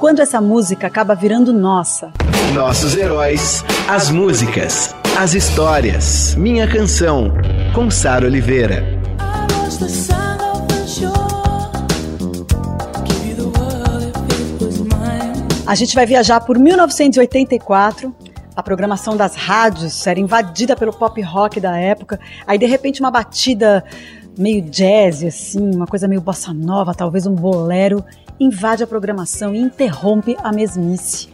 Quando essa música acaba virando nossa? Nossos heróis, as músicas, as histórias. Minha canção, com Sara Oliveira. A gente vai viajar por 1984. A programação das rádios era invadida pelo pop rock da época. Aí, de repente, uma batida meio jazz, assim, uma coisa meio bossa nova, talvez um bolero, invade a programação e interrompe a mesmice.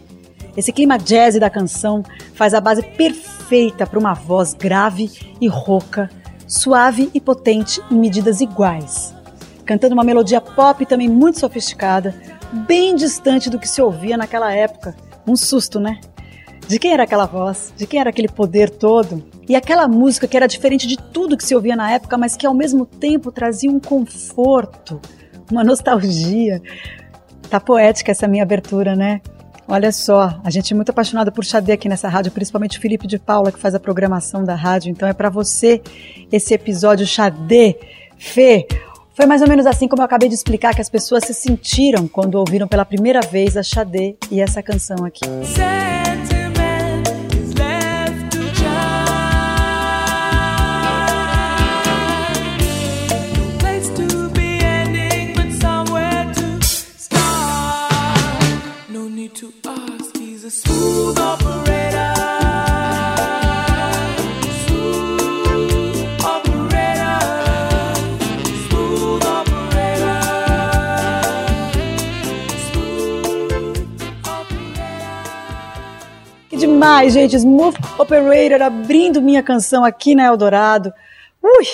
Esse clima jazz da canção faz a base perfeita para uma voz grave e rouca, suave e potente em medidas iguais. Cantando uma melodia pop também muito sofisticada, bem distante do que se ouvia naquela época. Um susto, né? De quem era aquela voz? De quem era aquele poder todo? E aquela música que era diferente de tudo que se ouvia na época, mas que ao mesmo tempo trazia um conforto, uma nostalgia. Tá poética essa minha abertura, né? Olha só, a gente é muito apaixonado por Xadê aqui nessa rádio, principalmente o Felipe de Paula, que faz a programação da rádio. Então é para você esse episódio Xadê. Fê, foi mais ou menos assim como eu acabei de explicar que as pessoas se sentiram quando ouviram pela primeira vez a Xadê e essa canção aqui. Demais, gente. Smooth Operator abrindo minha canção aqui na Eldorado. Ui!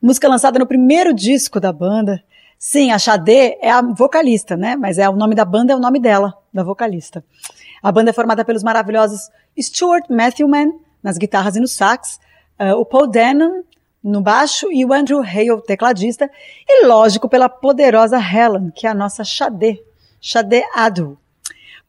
Música lançada no primeiro disco da banda. Sim, a Xadê é a vocalista, né? Mas é o nome da banda é o nome dela, da vocalista. A banda é formada pelos maravilhosos Stuart Matthewman nas guitarras e no sax, uh, o Paul Denon no baixo e o Andrew Hale, tecladista, e lógico pela poderosa Helen, que é a nossa Xadê, Xadê Adu.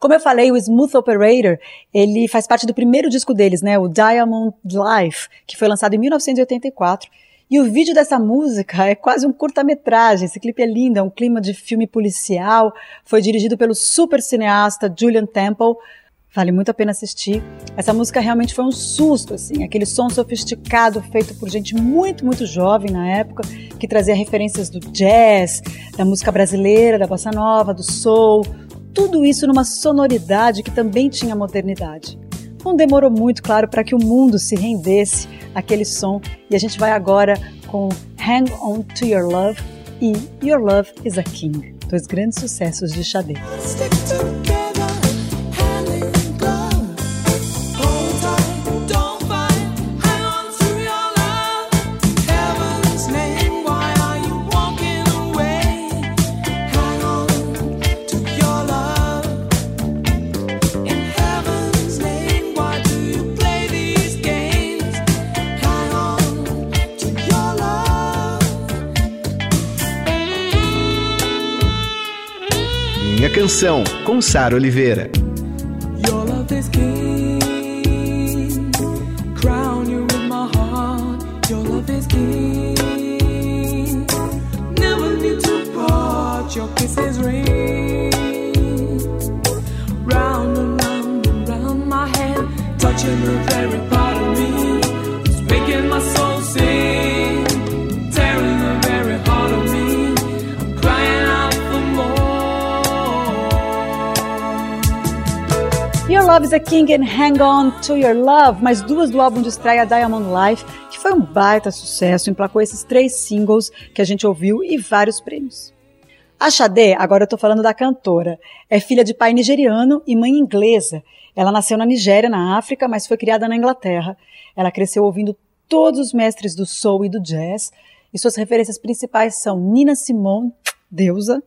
Como eu falei, o Smooth Operator, ele faz parte do primeiro disco deles, né, o Diamond Life, que foi lançado em 1984. E o vídeo dessa música é quase um curta-metragem. Esse clipe é lindo, é um clima de filme policial. Foi dirigido pelo super cineasta Julian Temple. Vale muito a pena assistir. Essa música realmente foi um susto, assim, aquele som sofisticado feito por gente muito, muito jovem na época, que trazia referências do jazz, da música brasileira, da bossa nova, do soul, tudo isso numa sonoridade que também tinha modernidade. Não demorou muito, claro, para que o mundo se rendesse àquele som e a gente vai agora com Hang On To Your Love e Your Love Is A King, dois grandes sucessos de Xadê. Canção, com Sara Oliveira. Touching the very Love is a King and Hang On to Your Love, mais duas do álbum de estreia Diamond Life, que foi um baita sucesso, emplacou esses três singles que a gente ouviu e vários prêmios. A Xadé, agora eu tô falando da cantora, é filha de pai nigeriano e mãe inglesa. Ela nasceu na Nigéria, na África, mas foi criada na Inglaterra. Ela cresceu ouvindo todos os mestres do soul e do jazz, e suas referências principais são Nina Simone, deusa,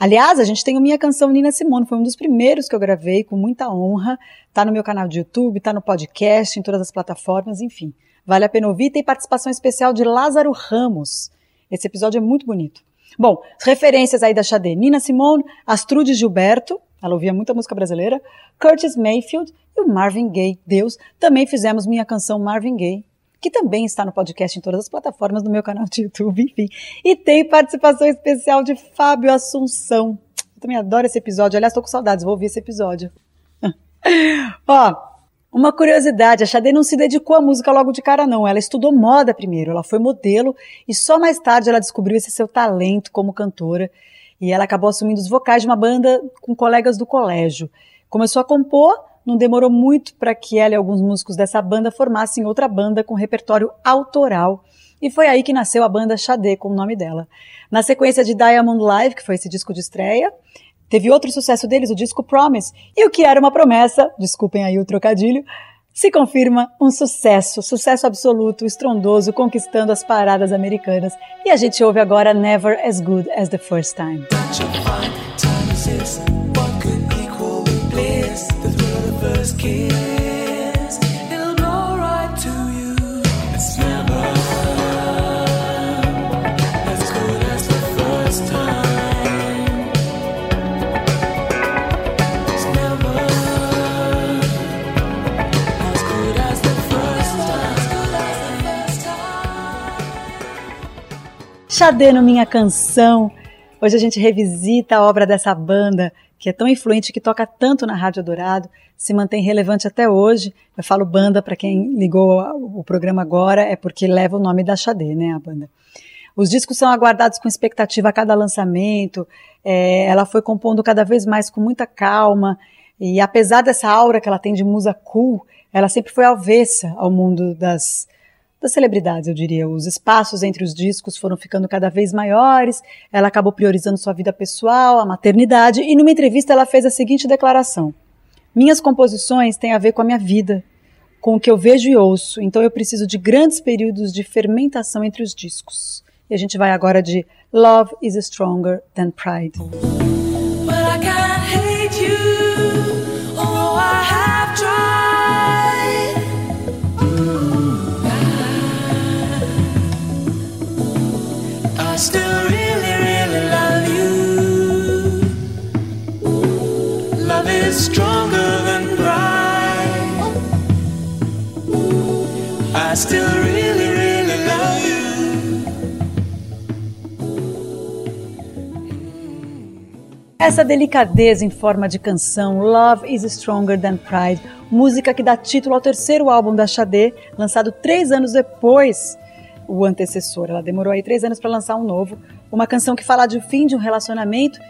Aliás, a gente tem a minha canção Nina Simone, foi um dos primeiros que eu gravei com muita honra. Tá no meu canal de YouTube, tá no podcast, em todas as plataformas, enfim. Vale a pena ouvir. Tem participação especial de Lázaro Ramos. Esse episódio é muito bonito. Bom, referências aí da Xadê. Nina Simone, Astrude Gilberto, ela ouvia muita música brasileira, Curtis Mayfield e o Marvin Gaye, Deus. Também fizemos minha canção Marvin Gaye, que também está no podcast em todas as plataformas do meu canal de YouTube, enfim. E tem participação especial de Fábio Assunção. Eu também adoro esse episódio. Aliás, estou com saudades, vou ouvir esse episódio. Ó, uma curiosidade, a Xadê não se dedicou à música logo de cara, não. Ela estudou moda primeiro, ela foi modelo e só mais tarde ela descobriu esse seu talento como cantora. E ela acabou assumindo os vocais de uma banda com colegas do colégio. Começou a compor não demorou muito para que ela e alguns músicos dessa banda formassem outra banda com repertório autoral. E foi aí que nasceu a banda Xadê, com o nome dela. Na sequência de Diamond Live, que foi esse disco de estreia, teve outro sucesso deles, o disco Promise. E o que era uma promessa, desculpem aí o trocadilho, se confirma um sucesso, sucesso absoluto, estrondoso, conquistando as paradas americanas. E a gente ouve agora Never As Good As The First Time. Time. Xadê no Minha Canção. Hoje a gente revisita a obra dessa banda que é tão influente, que toca tanto na Rádio Dourado, se mantém relevante até hoje. Eu falo banda para quem ligou o programa agora, é porque leva o nome da Xadê, né, a banda. Os discos são aguardados com expectativa a cada lançamento, é, ela foi compondo cada vez mais com muita calma, e apesar dessa aura que ela tem de musa cool, ela sempre foi avessa ao mundo das, das celebridades, eu diria. Os espaços entre os discos foram ficando cada vez maiores, ela acabou priorizando sua vida pessoal, a maternidade, e numa entrevista ela fez a seguinte declaração: Minhas composições têm a ver com a minha vida, com o que eu vejo e ouço, então eu preciso de grandes períodos de fermentação entre os discos. E a gente vai agora de Love is Stronger Than Pride. Essa delicadeza em forma de canção, Love is Stronger Than Pride, música que dá título ao terceiro álbum da Xadê, lançado três anos depois o antecessor. Ela demorou aí três anos para lançar um novo. Uma canção que fala de fim de um relacionamento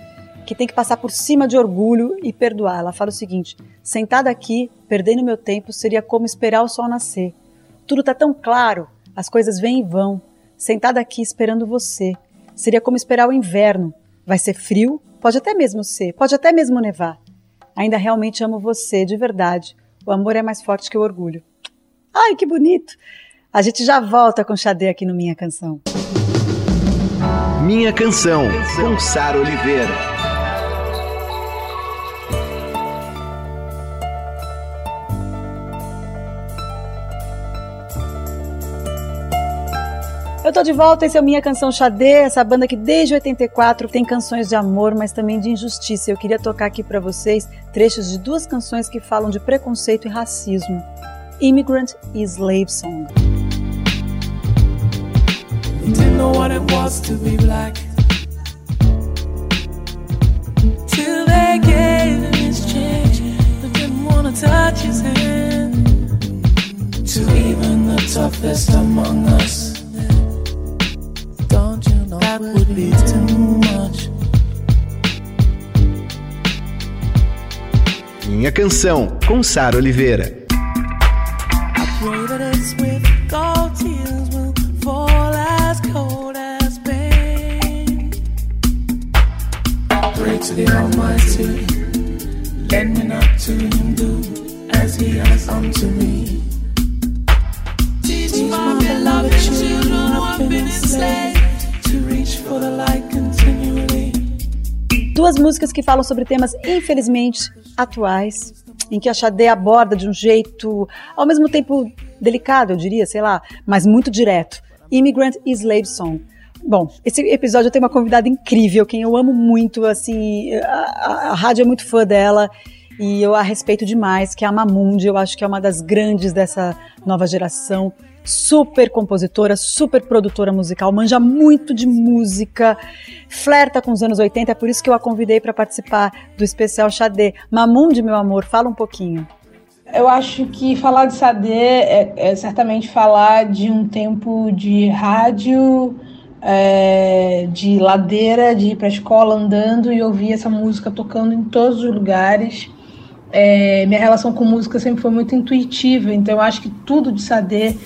que tem que passar por cima de orgulho e perdoar. Ela fala o seguinte: sentada aqui, perdendo meu tempo, seria como esperar o sol nascer. Tudo está tão claro, as coisas vêm e vão. Sentada aqui esperando você, seria como esperar o inverno. Vai ser frio, pode até mesmo ser, pode até mesmo nevar. Ainda realmente amo você, de verdade. O amor é mais forte que o orgulho. Ai, que bonito! A gente já volta com Xadê aqui no Minha Canção. Minha Canção, com Sara Oliveira. Tô de volta, esse é o Minha Canção Xadê, essa banda que desde 84 tem canções de amor, mas também de injustiça. Eu queria tocar aqui para vocês trechos de duas canções que falam de preconceito e racismo. Immigrant e Slave Song. Didn't know what it was to be black Till they gave him his change But didn't touch his hand To even the toughest among us that would be too much. Minha canção com Sara Oliveira. to the Almighty, músicas que falam sobre temas, infelizmente, atuais, em que a Xadê aborda de um jeito, ao mesmo tempo delicado, eu diria, sei lá, mas muito direto. Immigrant e Slave Song. Bom, esse episódio tem uma convidada incrível, quem eu amo muito, assim, a, a, a rádio é muito fã dela e eu a respeito demais, que é a Mamundi, eu acho que é uma das grandes dessa nova geração super compositora, super produtora musical, manja muito de música, flerta com os anos 80, é por isso que eu a convidei para participar do especial Xadê. Mamundi, meu amor, fala um pouquinho. Eu acho que falar de Xadê é, é certamente falar de um tempo de rádio, é, de ladeira, de ir para a escola andando e ouvir essa música tocando em todos os lugares. É, minha relação com música sempre foi muito intuitiva, então eu acho que tudo de Sade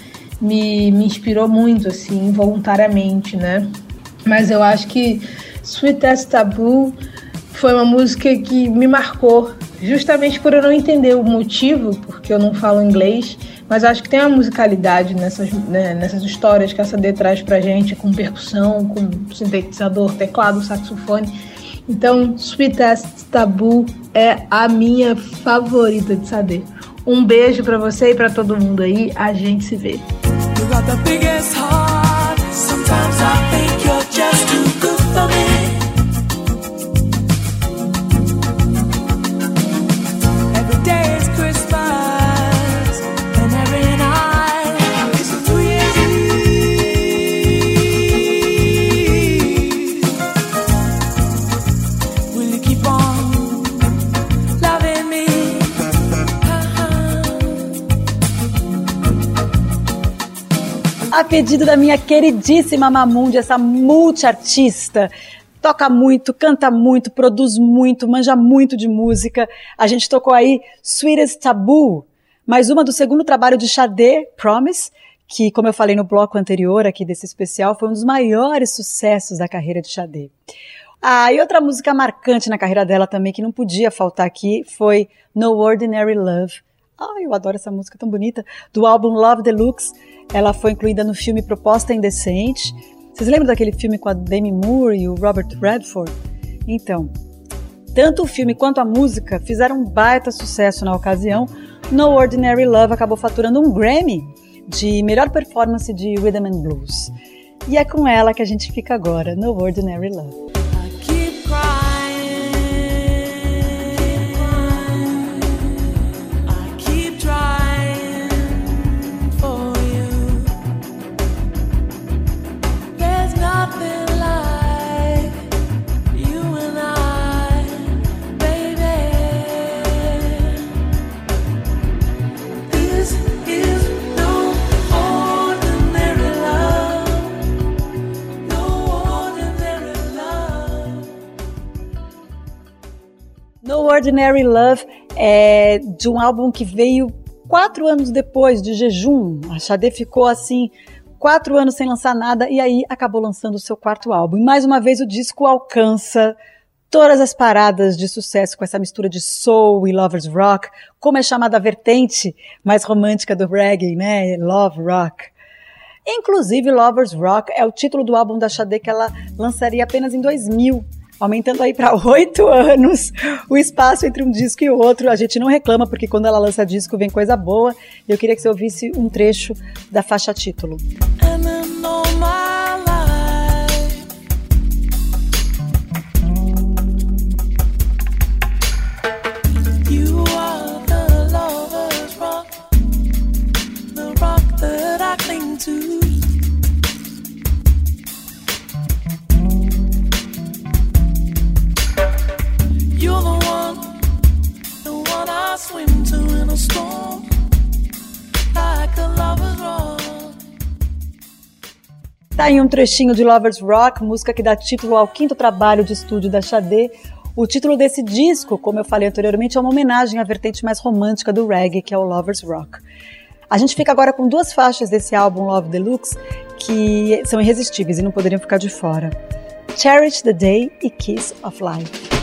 me, me inspirou muito, assim, involuntariamente, né? Mas eu acho que Sweet as Taboo foi uma música que me marcou, justamente por eu não entender o motivo, porque eu não falo inglês, mas acho que tem uma musicalidade nessas, né, nessas histórias que a CD traz pra gente, com percussão, com sintetizador, teclado, saxofone então, Sweet As Tabu é a minha favorita de saber. Um beijo para você e para todo mundo aí. A gente se vê. You got the biggest heart. Sometimes I think. Pedido da minha queridíssima Mamundi, essa multiartista. Toca muito, canta muito, produz muito, manja muito de música. A gente tocou aí Sweetest Taboo, mais uma do segundo trabalho de Xadê, Promise, que, como eu falei no bloco anterior aqui desse especial, foi um dos maiores sucessos da carreira de Xadê. Ah, e outra música marcante na carreira dela também, que não podia faltar aqui, foi No Ordinary Love. Ah, eu adoro essa música tão bonita, do álbum Love Deluxe, ela foi incluída no filme Proposta Indecente. Vocês lembram daquele filme com a Demi Moore e o Robert Redford? Então, tanto o filme quanto a música fizeram um baita sucesso na ocasião. No Ordinary Love acabou faturando um Grammy de melhor performance de Rhythm and Blues. E é com ela que a gente fica agora, No Ordinary Love. Ordinary Love é de um álbum que veio quatro anos depois de Jejum. A Xadê ficou assim quatro anos sem lançar nada e aí acabou lançando o seu quarto álbum. E mais uma vez o disco alcança todas as paradas de sucesso com essa mistura de soul e lovers rock, como é chamada a vertente mais romântica do reggae, né? Love rock. Inclusive, Lovers Rock é o título do álbum da Xadê que ela lançaria apenas em 2000 aumentando aí para oito anos o espaço entre um disco e outro. A gente não reclama, porque quando ela lança disco vem coisa boa. Eu queria que você ouvisse um trecho da faixa título. Tá aí um trechinho de Lovers Rock, música que dá título ao quinto trabalho de estúdio da Xadê. O título desse disco, como eu falei anteriormente, é uma homenagem à vertente mais romântica do reggae, que é o Lovers Rock. A gente fica agora com duas faixas desse álbum Love Deluxe que são irresistíveis e não poderiam ficar de fora. Cherish the Day e Kiss of Life.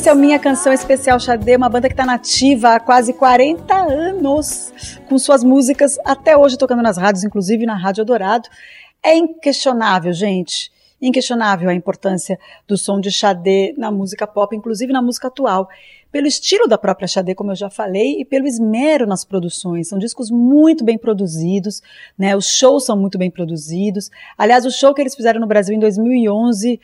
Esse é o Minha Canção Especial Xadê, uma banda que está nativa há quase 40 anos, com suas músicas até hoje tocando nas rádios, inclusive na Rádio Dourado. É inquestionável, gente, inquestionável a importância do som de Xadê na música pop, inclusive na música atual. Pelo estilo da própria Xadê, como eu já falei, e pelo esmero nas produções. São discos muito bem produzidos, né? Os shows são muito bem produzidos. Aliás, o show que eles fizeram no Brasil em 2011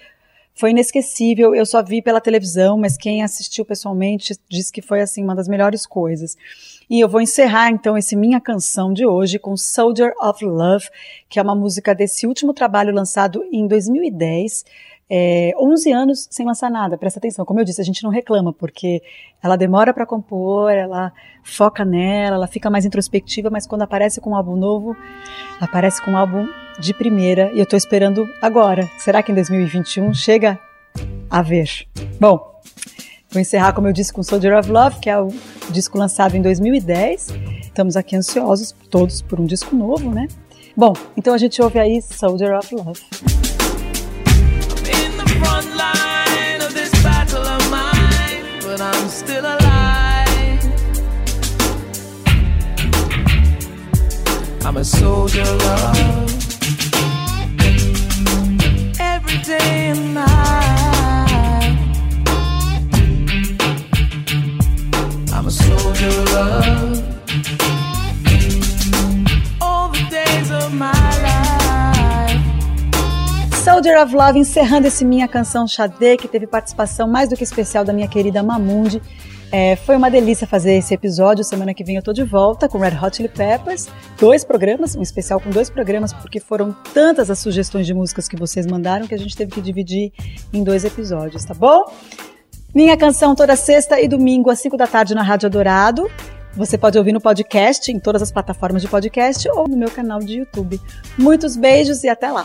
foi inesquecível. Eu só vi pela televisão, mas quem assistiu pessoalmente disse que foi assim uma das melhores coisas. E eu vou encerrar então esse minha canção de hoje com Soldier of Love, que é uma música desse último trabalho lançado em 2010 é, 11 anos sem lançar nada, presta atenção. Como eu disse, a gente não reclama, porque ela demora para compor, ela foca nela, ela fica mais introspectiva, mas quando aparece com um álbum novo, aparece com um álbum de primeira, e eu estou esperando agora. Será que em 2021 chega a ver? Bom, vou encerrar, como eu disse, com Soldier of Love, que é o disco lançado em 2010. Estamos aqui ansiosos, todos, por um disco novo, né? Bom, então a gente ouve aí Soldier of Love. Still alive. I'm a soldier of every day and night. Soldier of Love encerrando esse minha canção Xadê, que teve participação mais do que especial da minha querida Mamundi. É, foi uma delícia fazer esse episódio. Semana que vem eu tô de volta com Red Hot Chili Peppers. Dois programas, um especial com dois programas, porque foram tantas as sugestões de músicas que vocês mandaram que a gente teve que dividir em dois episódios, tá bom? Minha canção toda sexta e domingo às 5 da tarde na Rádio Dourado. Você pode ouvir no podcast, em todas as plataformas de podcast ou no meu canal de YouTube. Muitos beijos e até lá!